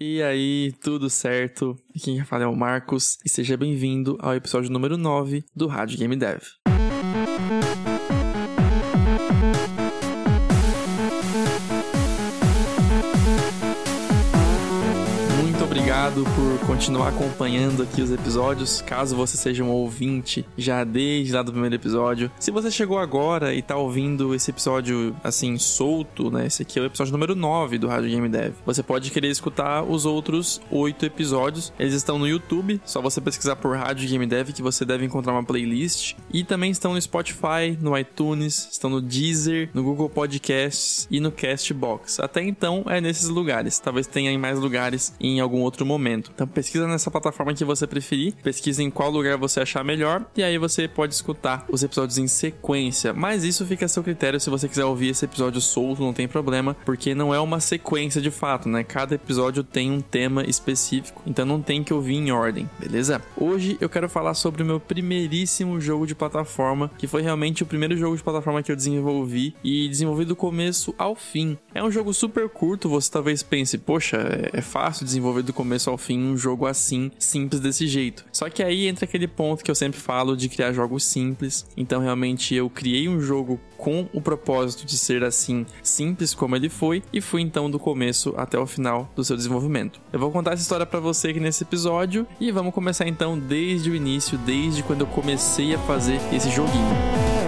E aí, tudo certo? Quem fala é o Marcos e seja bem-vindo ao episódio número 9 do Rádio Game Dev. Obrigado por continuar acompanhando aqui os episódios. Caso você seja um ouvinte já desde lá do primeiro episódio. Se você chegou agora e tá ouvindo esse episódio assim solto, né? Esse aqui é o episódio número 9 do Rádio Game Dev. Você pode querer escutar os outros oito episódios. Eles estão no YouTube, só você pesquisar por Rádio Game Dev que você deve encontrar uma playlist. E também estão no Spotify, no iTunes, estão no Deezer, no Google Podcasts e no Castbox. Até então é nesses lugares. Talvez tenha em mais lugares em algum outro momento. Então pesquisa nessa plataforma que você preferir, pesquisa em qual lugar você achar melhor e aí você pode escutar os episódios em sequência. Mas isso fica a seu critério se você quiser ouvir esse episódio solto, não tem problema, porque não é uma sequência de fato, né? Cada episódio tem um tema específico, então não tem que ouvir em ordem, beleza? Hoje eu quero falar sobre o meu primeiríssimo jogo de plataforma, que foi realmente o primeiro jogo de plataforma que eu desenvolvi e desenvolvi do começo ao fim. É um jogo super curto, você talvez pense, poxa, é fácil desenvolver do começo ao fim um jogo assim, simples desse jeito. Só que aí entra aquele ponto que eu sempre falo de criar jogos simples. Então realmente eu criei um jogo com o propósito de ser assim, simples como ele foi, e fui então do começo até o final do seu desenvolvimento. Eu vou contar essa história para você aqui nesse episódio e vamos começar então desde o início, desde quando eu comecei a fazer esse joguinho.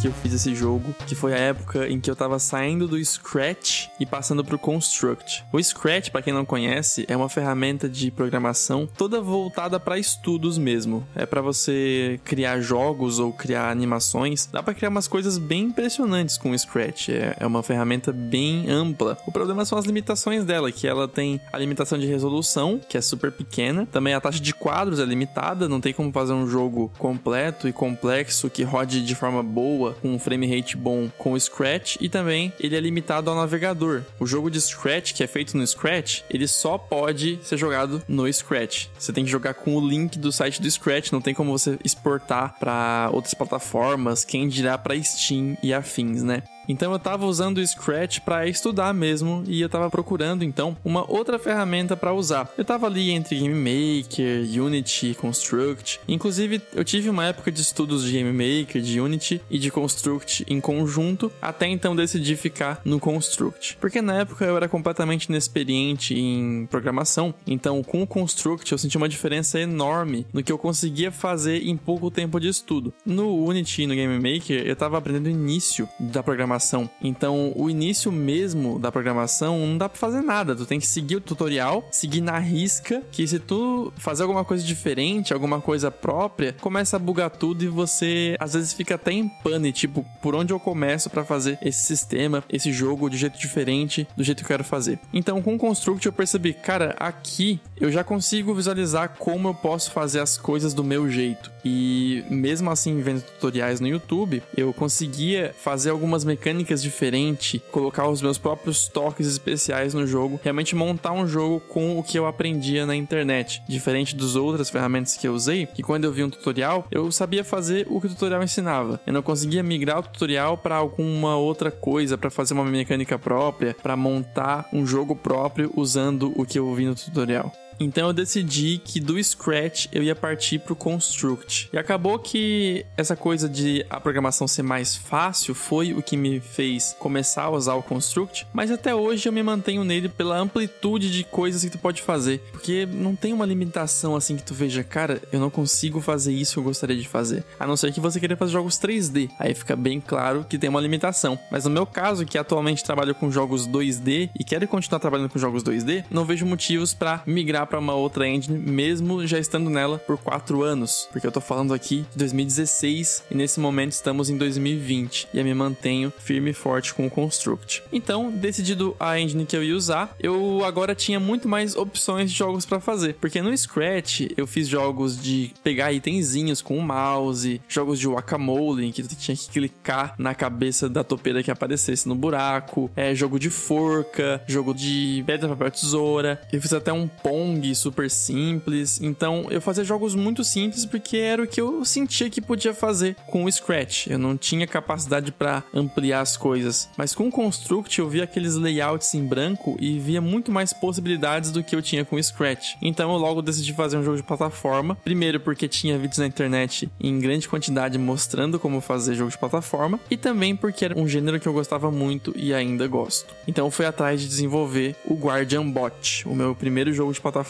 Que eu fiz esse jogo, que foi a época em que eu tava saindo do Scratch e passando pro Construct. O Scratch, para quem não conhece, é uma ferramenta de programação toda voltada para estudos mesmo. É para você criar jogos ou criar animações. Dá para criar umas coisas bem impressionantes com o Scratch. É, é uma ferramenta bem ampla. O problema são as limitações dela, que ela tem a limitação de resolução, que é super pequena. Também a taxa de quadros é limitada, não tem como fazer um jogo completo e complexo complexo que rode de forma boa, com um frame rate bom com o Scratch e também ele é limitado ao navegador. O jogo de Scratch, que é feito no Scratch, ele só pode ser jogado no Scratch. Você tem que jogar com o link do site do Scratch, não tem como você exportar para outras plataformas, quem dirá para Steam e afins, né? Então eu tava usando o Scratch para estudar mesmo e eu tava procurando então uma outra ferramenta para usar. Eu tava ali entre Game Maker, Unity, Construct. Inclusive eu tive uma época de estudos de Game Maker, de Unity e de Construct em conjunto, até então decidi ficar no Construct. Porque na época eu era completamente inexperiente em programação, então com o Construct eu senti uma diferença enorme no que eu conseguia fazer em pouco tempo de estudo. No Unity e no Game Maker eu tava aprendendo o início da programação programação. Então, o início mesmo da programação não dá para fazer nada. Tu tem que seguir o tutorial, seguir na risca, que se tu fazer alguma coisa diferente, alguma coisa própria, começa a bugar tudo e você às vezes fica até em pane, tipo, por onde eu começo para fazer esse sistema, esse jogo de jeito diferente, do jeito que eu quero fazer. Então, com o Construct eu percebi, cara, aqui eu já consigo visualizar como eu posso fazer as coisas do meu jeito. E mesmo assim, vendo tutoriais no YouTube, eu conseguia fazer algumas mecânicas diferentes, colocar os meus próprios toques especiais no jogo, realmente montar um jogo com o que eu aprendia na internet. Diferente das outras ferramentas que eu usei, que quando eu vi um tutorial, eu sabia fazer o que o tutorial ensinava. Eu não conseguia migrar o tutorial para alguma outra coisa, para fazer uma mecânica própria, para montar um jogo próprio usando o que eu vi no tutorial. Então eu decidi que do Scratch eu ia partir pro Construct. E acabou que essa coisa de a programação ser mais fácil foi o que me fez começar a usar o Construct, mas até hoje eu me mantenho nele pela amplitude de coisas que tu pode fazer, porque não tem uma limitação assim que tu veja, cara, eu não consigo fazer isso que eu gostaria de fazer, a não ser que você queira fazer jogos 3D. Aí fica bem claro que tem uma limitação. Mas no meu caso, que atualmente trabalho com jogos 2D e quero continuar trabalhando com jogos 2D, não vejo motivos para migrar para uma outra engine, mesmo já estando nela por quatro anos. Porque eu tô falando aqui de 2016 e nesse momento estamos em 2020 e eu me mantenho firme e forte com o Construct. Então, decidido a engine que eu ia usar, eu agora tinha muito mais opções de jogos para fazer. Porque no Scratch eu fiz jogos de pegar itenzinhos com o mouse, jogos de Wacamole, em que tu tinha que clicar na cabeça da topeira que aparecesse no buraco, é, jogo de forca, jogo de pedra, papel, tesoura. Eu fiz até um Pong Pong super simples. Então eu fazia jogos muito simples porque era o que eu sentia que podia fazer com o Scratch. Eu não tinha capacidade para ampliar as coisas. Mas com o Construct eu via aqueles layouts em branco e via muito mais possibilidades do que eu tinha com o Scratch. Então eu logo decidi fazer um jogo de plataforma. Primeiro porque tinha vídeos na internet em grande quantidade mostrando como fazer jogo de plataforma e também porque era um gênero que eu gostava muito e ainda gosto. Então eu fui atrás de desenvolver o Guardian Bot, o meu primeiro jogo de plataforma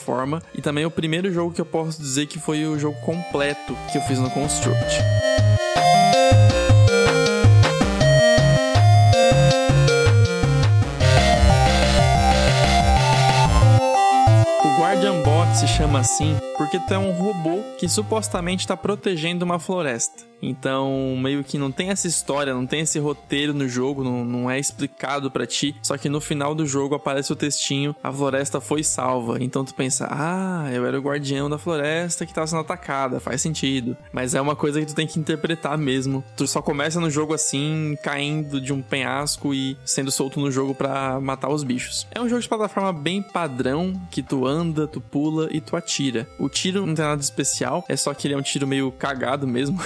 e também o primeiro jogo que eu posso dizer que foi o jogo completo que eu fiz no Construct. Chama assim porque tu é um robô que supostamente está protegendo uma floresta. Então, meio que não tem essa história, não tem esse roteiro no jogo, não, não é explicado para ti. Só que no final do jogo aparece o textinho: a floresta foi salva. Então tu pensa: ah, eu era o guardião da floresta que tava sendo atacada, faz sentido. Mas é uma coisa que tu tem que interpretar mesmo. Tu só começa no jogo assim, caindo de um penhasco e sendo solto no jogo para matar os bichos. É um jogo de plataforma bem padrão que tu anda, tu pula e tu atira. O tiro não tem nada de especial, é só que ele é um tiro meio cagado mesmo.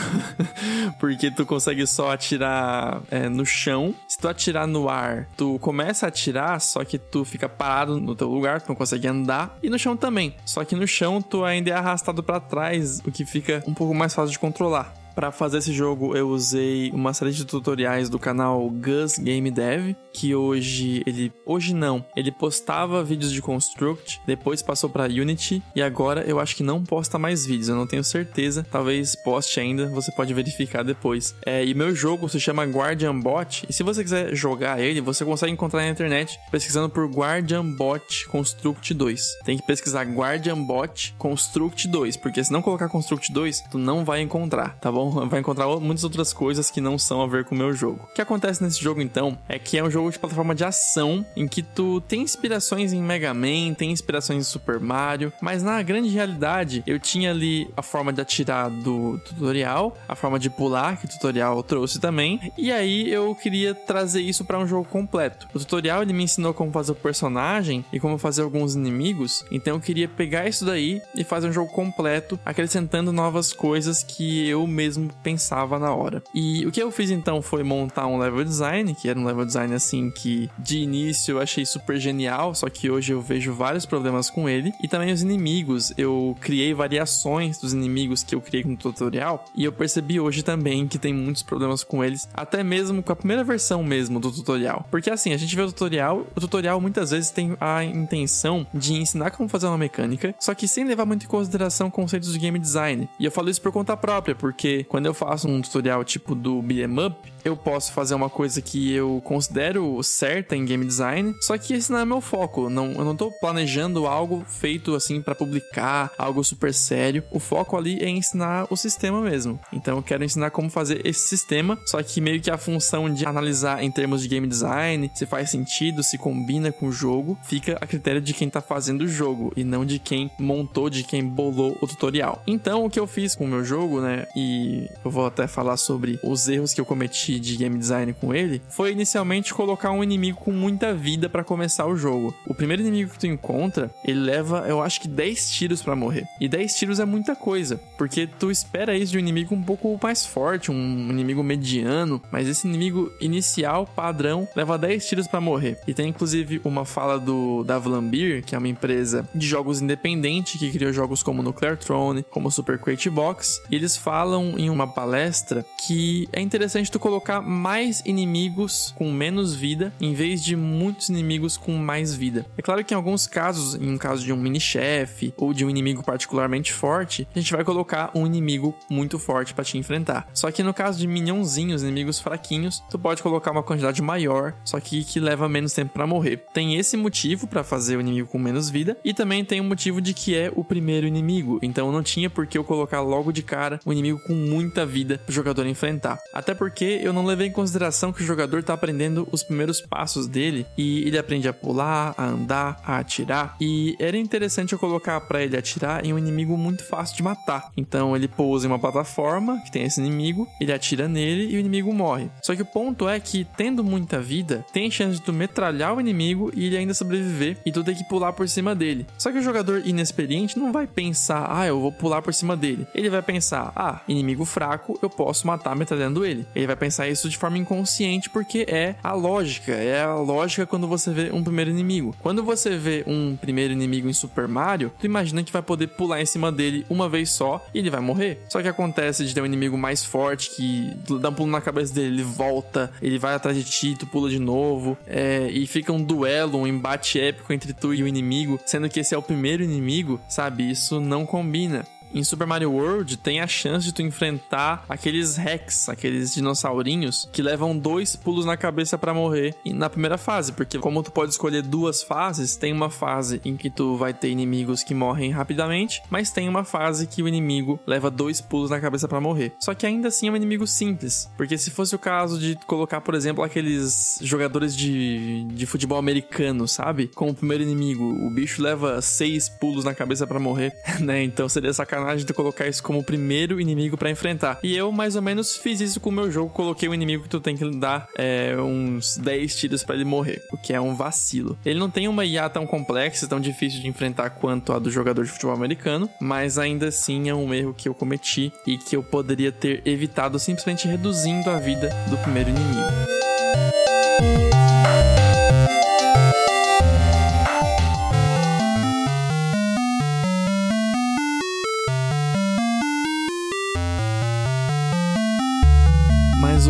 porque tu consegue só atirar é, no chão. Se tu atirar no ar, tu começa a atirar, só que tu fica parado no teu lugar, tu não consegue andar. E no chão também. Só que no chão tu ainda é arrastado para trás, o que fica um pouco mais fácil de controlar. Para fazer esse jogo, eu usei uma série de tutoriais do canal Gus Game Dev, que hoje ele hoje não, ele postava vídeos de Construct, depois passou para Unity e agora eu acho que não posta mais vídeos, eu não tenho certeza, talvez poste ainda, você pode verificar depois. É, e meu jogo se chama Guardian Bot, e se você quiser jogar ele, você consegue encontrar na internet pesquisando por Guardian Bot Construct 2. Tem que pesquisar Guardian Bot Construct 2, porque se não colocar Construct 2, tu não vai encontrar, tá bom? Vai encontrar muitas outras coisas que não são a ver com o meu jogo. O que acontece nesse jogo então é que é um jogo de plataforma de ação em que tu tem inspirações em Mega Man, tem inspirações em Super Mario, mas na grande realidade eu tinha ali a forma de atirar do tutorial, a forma de pular que o tutorial trouxe também, e aí eu queria trazer isso para um jogo completo. O tutorial ele me ensinou como fazer o personagem e como fazer alguns inimigos, então eu queria pegar isso daí e fazer um jogo completo, acrescentando novas coisas que eu mesmo mesmo pensava na hora. E o que eu fiz então foi montar um level design, que era um level design assim que de início eu achei super genial, só que hoje eu vejo vários problemas com ele. E também os inimigos, eu criei variações dos inimigos que eu criei no tutorial e eu percebi hoje também que tem muitos problemas com eles, até mesmo com a primeira versão mesmo do tutorial. Porque assim, a gente vê o tutorial, o tutorial muitas vezes tem a intenção de ensinar como fazer uma mecânica, só que sem levar muito em consideração conceitos de game design. E eu falo isso por conta própria, porque quando eu faço um tutorial tipo do beat'em up, eu posso fazer uma coisa que eu considero certa em game design, só que esse não é meu foco. Não, eu não tô planejando algo feito assim para publicar, algo super sério. O foco ali é ensinar o sistema mesmo. Então eu quero ensinar como fazer esse sistema, só que meio que a função de analisar em termos de game design, se faz sentido, se combina com o jogo, fica a critério de quem tá fazendo o jogo e não de quem montou, de quem bolou o tutorial. Então o que eu fiz com o meu jogo, né, e eu vou até falar sobre os erros que eu cometi de game design com ele foi inicialmente colocar um inimigo com muita vida para começar o jogo. O primeiro inimigo que tu encontra, ele leva, eu acho que 10 tiros para morrer. E 10 tiros é muita coisa, porque tu espera isso de um inimigo um pouco mais forte, um inimigo mediano, mas esse inimigo inicial, padrão, leva 10 tiros para morrer. E tem inclusive uma fala do da Vlambir, que é uma empresa de jogos independente que criou jogos como Nuclear Throne, como Super Crate Box, e eles falam em uma palestra que é interessante tu colocar mais inimigos com menos vida em vez de muitos inimigos com mais vida. É claro que em alguns casos, em um caso de um mini-chefe ou de um inimigo particularmente forte, a gente vai colocar um inimigo muito forte para te enfrentar. Só que no caso de minhãozinhos, inimigos fraquinhos, tu pode colocar uma quantidade maior, só que que leva menos tempo para morrer. Tem esse motivo para fazer o inimigo com menos vida e também tem o motivo de que é o primeiro inimigo. Então não tinha por que eu colocar logo de cara um inimigo com muita vida pro jogador enfrentar. Até porque eu não levei em consideração que o jogador tá aprendendo os primeiros passos dele e ele aprende a pular, a andar, a atirar. E era interessante eu colocar para ele atirar em um inimigo muito fácil de matar. Então ele pousa em uma plataforma que tem esse inimigo, ele atira nele e o inimigo morre. Só que o ponto é que, tendo muita vida, tem chance de tu metralhar o inimigo e ele ainda sobreviver e tu ter que pular por cima dele. Só que o jogador inexperiente não vai pensar, ah, eu vou pular por cima dele. Ele vai pensar, ah, inimigo fraco, eu posso matar metralhando ele. Ele vai pensar isso de forma inconsciente porque é a lógica, é a lógica quando você vê um primeiro inimigo. Quando você vê um primeiro inimigo em Super Mario, tu imagina que vai poder pular em cima dele uma vez só e ele vai morrer. Só que acontece de ter um inimigo mais forte que dá um pulo na cabeça dele, ele volta, ele vai atrás de ti, tu pula de novo, é, e fica um duelo, um embate épico entre tu e o inimigo, sendo que esse é o primeiro inimigo, sabe? Isso não combina em Super Mario World tem a chance de tu enfrentar aqueles Rex, aqueles dinossaurinhos que levam dois pulos na cabeça para morrer na primeira fase, porque como tu pode escolher duas fases, tem uma fase em que tu vai ter inimigos que morrem rapidamente, mas tem uma fase que o inimigo leva dois pulos na cabeça para morrer. Só que ainda assim é um inimigo simples, porque se fosse o caso de colocar, por exemplo, aqueles jogadores de, de futebol americano, sabe? Como primeiro inimigo, o bicho leva seis pulos na cabeça para morrer, né? Então seria sacanagem sacanagem de colocar isso como o primeiro inimigo para enfrentar. E eu, mais ou menos, fiz isso com o meu jogo. Coloquei um inimigo que tu tem que dar é, uns 10 tiros para ele morrer, o que é um vacilo. Ele não tem uma IA tão complexa, tão difícil de enfrentar quanto a do jogador de futebol americano, mas ainda assim é um erro que eu cometi e que eu poderia ter evitado simplesmente reduzindo a vida do primeiro inimigo.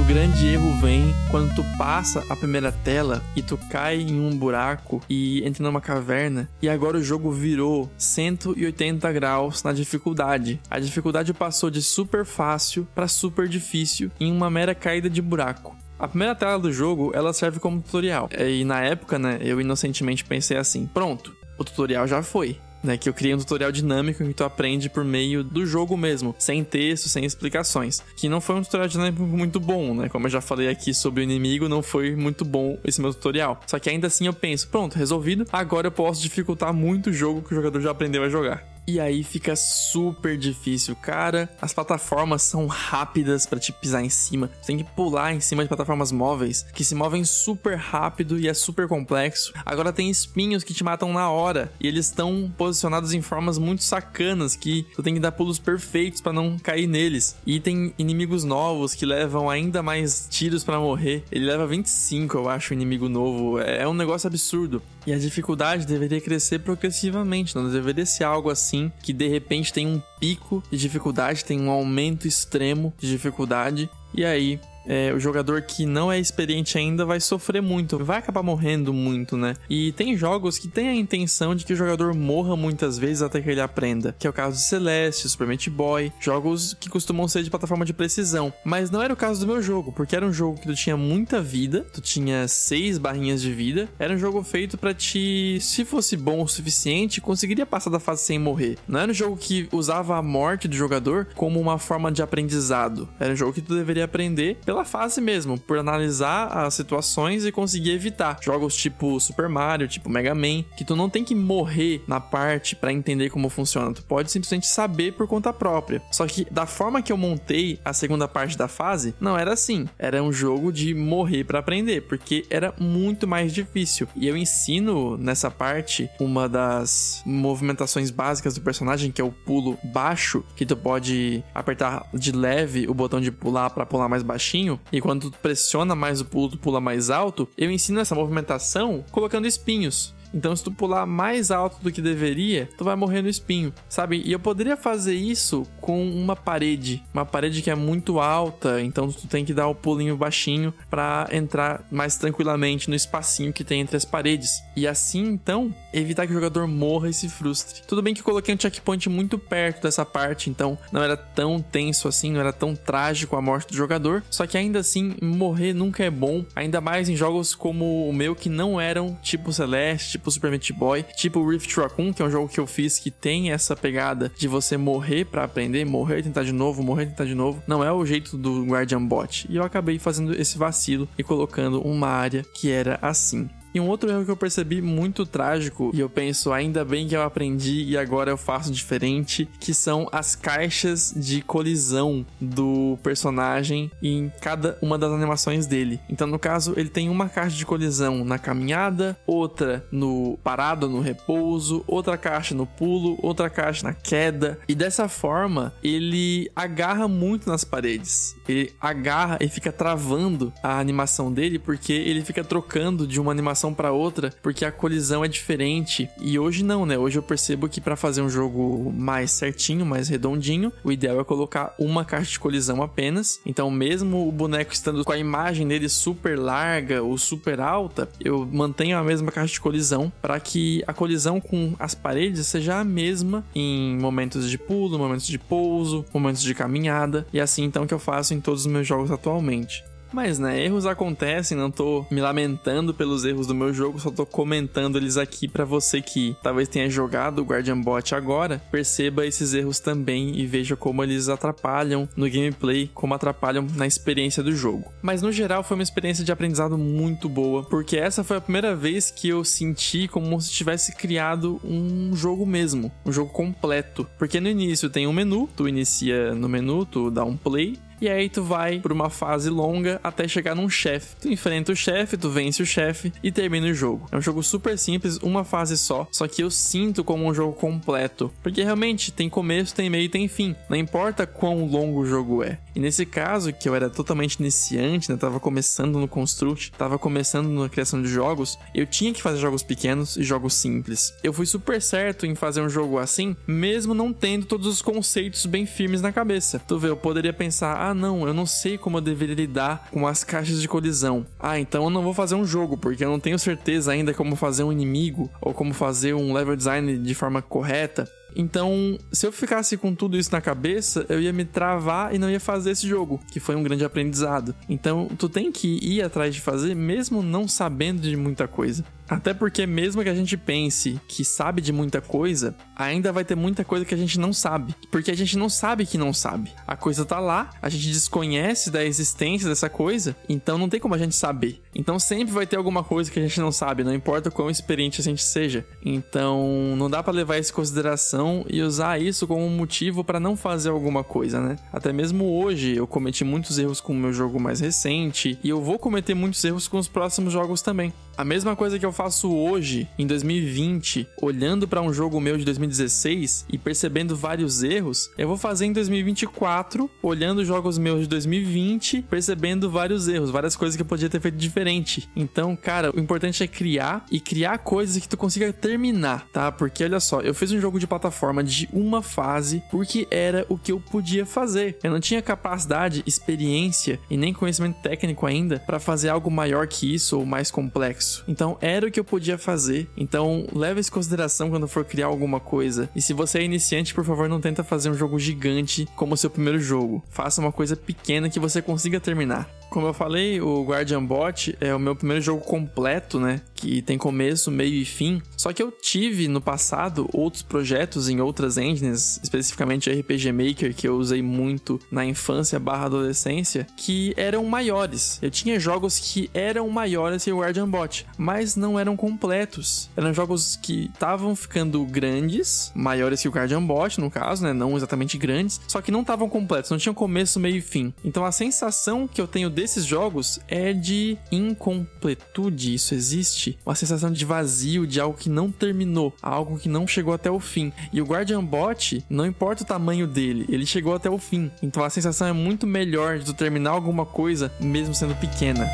Grande erro vem quando tu passa a primeira tela e tu cai em um buraco e entra numa caverna e agora o jogo virou 180 graus na dificuldade. A dificuldade passou de super fácil para super difícil em uma mera caída de buraco. A primeira tela do jogo, ela serve como tutorial. E na época, né, eu inocentemente pensei assim: pronto, o tutorial já foi né? Que eu criei um tutorial dinâmico em que tu aprende por meio do jogo mesmo, sem texto, sem explicações. Que não foi um tutorial dinâmico muito bom, né? Como eu já falei aqui sobre o inimigo, não foi muito bom esse meu tutorial. Só que ainda assim eu penso, pronto, resolvido. Agora eu posso dificultar muito o jogo que o jogador já aprendeu a jogar. E aí fica super difícil, cara. As plataformas são rápidas para te pisar em cima. Você tem que pular em cima de plataformas móveis que se movem super rápido e é super complexo. Agora tem espinhos que te matam na hora e eles estão posicionados em formas muito sacanas que tu tem que dar pulos perfeitos para não cair neles. E tem inimigos novos que levam ainda mais tiros para morrer. Ele leva 25, eu acho, o inimigo novo. É um negócio absurdo. E a dificuldade deveria crescer progressivamente, não deveria ser algo assim que de repente tem um pico de dificuldade, tem um aumento extremo de dificuldade e aí é, o jogador que não é experiente ainda vai sofrer muito, vai acabar morrendo muito, né? E tem jogos que tem a intenção de que o jogador morra muitas vezes até que ele aprenda, que é o caso de Celeste, Super Meat Boy, jogos que costumam ser de plataforma de precisão. Mas não era o caso do meu jogo, porque era um jogo que tu tinha muita vida, tu tinha seis barrinhas de vida, era um jogo feito para te, se fosse bom o suficiente, conseguiria passar da fase sem morrer. Não era um jogo que usava a morte do jogador como uma forma de aprendizado. Era um jogo que tu deveria aprender pela fase mesmo, por analisar as situações e conseguir evitar. Jogos tipo Super Mario, tipo Mega Man, que tu não tem que morrer na parte para entender como funciona, tu pode simplesmente saber por conta própria. Só que da forma que eu montei a segunda parte da fase, não era assim. Era um jogo de morrer para aprender, porque era muito mais difícil. E eu ensino nessa parte uma das movimentações básicas do personagem, que é o pulo baixo, que tu pode apertar de leve o botão de pular para pular mais baixinho e quando tu pressiona mais o pulo, tu pula mais alto, eu ensino essa movimentação colocando espinhos. Então, se tu pular mais alto do que deveria, tu vai morrer no espinho, sabe? E eu poderia fazer isso com uma parede, uma parede que é muito alta, então tu tem que dar o pulinho baixinho para entrar mais tranquilamente no espacinho que tem entre as paredes. E assim, então, evitar que o jogador morra e se frustre. Tudo bem que coloquei um checkpoint muito perto dessa parte, então não era tão tenso assim, não era tão trágico a morte do jogador, só que ainda assim, morrer nunca é bom, ainda mais em jogos como o meu que não eram tipo Celeste, tipo Super Meat Boy, tipo Rift Raccoon, que é um jogo que eu fiz que tem essa pegada de você morrer para aprender morrer, tentar de novo, morrer, tentar de novo. Não é o jeito do Guardian Bot. E eu acabei fazendo esse vacilo e colocando uma área que era assim. E um outro erro que eu percebi muito trágico, e eu penso, ainda bem que eu aprendi e agora eu faço diferente, que são as caixas de colisão do personagem em cada uma das animações dele. Então, no caso, ele tem uma caixa de colisão na caminhada, outra no parado, no repouso, outra caixa no pulo, outra caixa na queda. E dessa forma, ele agarra muito nas paredes. Ele agarra e fica travando a animação dele porque ele fica trocando de uma animação para outra, porque a colisão é diferente. E hoje não, né? Hoje eu percebo que para fazer um jogo mais certinho, mais redondinho, o ideal é colocar uma caixa de colisão apenas. Então, mesmo o boneco estando com a imagem dele super larga ou super alta, eu mantenho a mesma caixa de colisão para que a colisão com as paredes seja a mesma em momentos de pulo, momentos de pouso, momentos de caminhada, e assim então que eu faço em todos os meus jogos atualmente. Mas, né, erros acontecem, não tô me lamentando pelos erros do meu jogo, só tô comentando eles aqui para você que talvez tenha jogado o Guardian Bot agora, perceba esses erros também e veja como eles atrapalham no gameplay, como atrapalham na experiência do jogo. Mas no geral foi uma experiência de aprendizado muito boa, porque essa foi a primeira vez que eu senti como se tivesse criado um jogo mesmo, um jogo completo. Porque no início tem um menu, tu inicia no menu, tu dá um play, e aí tu vai por uma fase longa até chegar num chefe. Tu enfrenta o chefe, tu vence o chefe e termina o jogo. É um jogo super simples, uma fase só, só que eu sinto como um jogo completo, porque realmente tem começo, tem meio e tem fim. Não importa quão longo o jogo é. E nesse caso, que eu era totalmente iniciante, né, tava começando no Construct, tava começando na criação de jogos, eu tinha que fazer jogos pequenos e jogos simples. Eu fui super certo em fazer um jogo assim, mesmo não tendo todos os conceitos bem firmes na cabeça. Tu vê, eu poderia pensar, ah, não, eu não sei como eu deveria lidar com as caixas de colisão. Ah, então eu não vou fazer um jogo, porque eu não tenho certeza ainda como fazer um inimigo ou como fazer um level design de forma correta. Então, se eu ficasse com tudo isso na cabeça, eu ia me travar e não ia fazer esse jogo, que foi um grande aprendizado. Então, tu tem que ir atrás de fazer, mesmo não sabendo de muita coisa. Até porque, mesmo que a gente pense que sabe de muita coisa, ainda vai ter muita coisa que a gente não sabe. Porque a gente não sabe que não sabe. A coisa tá lá, a gente desconhece da existência dessa coisa, então não tem como a gente saber. Então sempre vai ter alguma coisa que a gente não sabe, não importa quão experiente a gente seja. Então não dá para levar isso em consideração e usar isso como motivo para não fazer alguma coisa, né? Até mesmo hoje eu cometi muitos erros com o meu jogo mais recente e eu vou cometer muitos erros com os próximos jogos também. A mesma coisa que eu faço hoje, em 2020, olhando para um jogo meu de 2016 e percebendo vários erros, eu vou fazer em 2024, olhando jogos meus de 2020, percebendo vários erros, várias coisas que eu podia ter feito diferente. Então, cara, o importante é criar e criar coisas que tu consiga terminar, tá? Porque olha só, eu fiz um jogo de plataforma de uma fase porque era o que eu podia fazer. Eu não tinha capacidade, experiência e nem conhecimento técnico ainda para fazer algo maior que isso ou mais complexo Então era o que eu podia fazer. Então leve isso em consideração quando for criar alguma coisa. E se você é iniciante, por favor, não tenta fazer um jogo gigante como o seu primeiro jogo. Faça uma coisa pequena que você consiga terminar. Como eu falei, o Guardian Bot é o meu primeiro jogo completo, né? Que tem começo, meio e fim. Só que eu tive no passado outros projetos em outras engines, especificamente RPG Maker, que eu usei muito na infância barra adolescência, que eram maiores. Eu tinha jogos que eram maiores que o Guardian Bot, mas não eram completos. Eram jogos que estavam ficando grandes, maiores que o Guardian Bot, no caso, né? Não exatamente grandes, só que não estavam completos, não tinham começo, meio e fim. Então a sensação que eu tenho desse desses jogos é de incompletude. Isso existe. Uma sensação de vazio, de algo que não terminou, algo que não chegou até o fim. E o Guardian Bot, não importa o tamanho dele, ele chegou até o fim. Então a sensação é muito melhor de terminar alguma coisa, mesmo sendo pequena.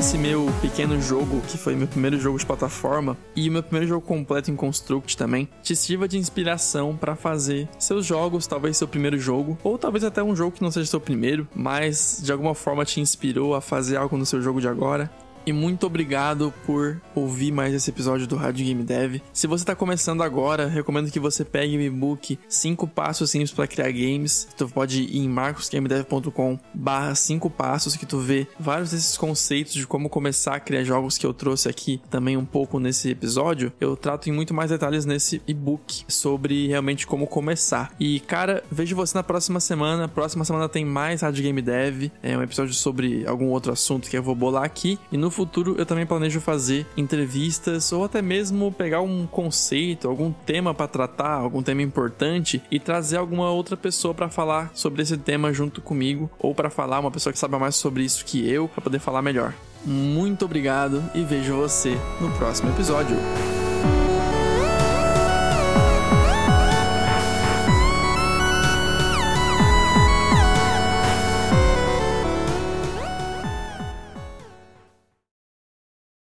Esse meu pequeno jogo, que foi meu primeiro jogo de plataforma e meu primeiro jogo completo em Construct também, te sirva de inspiração para fazer seus jogos, talvez seu primeiro jogo, ou talvez até um jogo que não seja seu primeiro, mas de alguma forma te inspirou a fazer algo no seu jogo de agora. E muito obrigado por ouvir mais esse episódio do Rádio Game Dev. Se você está começando agora, recomendo que você pegue o e-book 5 passos simples para criar games. Tu pode ir em marcosgamedev.com barra 5 passos que tu vê vários desses conceitos de como começar a criar jogos que eu trouxe aqui também um pouco nesse episódio. Eu trato em muito mais detalhes nesse e-book sobre realmente como começar. E cara, vejo você na próxima semana. Próxima semana tem mais Rádio Game Dev, é um episódio sobre algum outro assunto que eu vou bolar aqui. E no futuro eu também planejo fazer entrevistas ou até mesmo pegar um conceito, algum tema para tratar, algum tema importante e trazer alguma outra pessoa para falar sobre esse tema junto comigo ou para falar uma pessoa que sabe mais sobre isso que eu para poder falar melhor. Muito obrigado e vejo você no próximo episódio.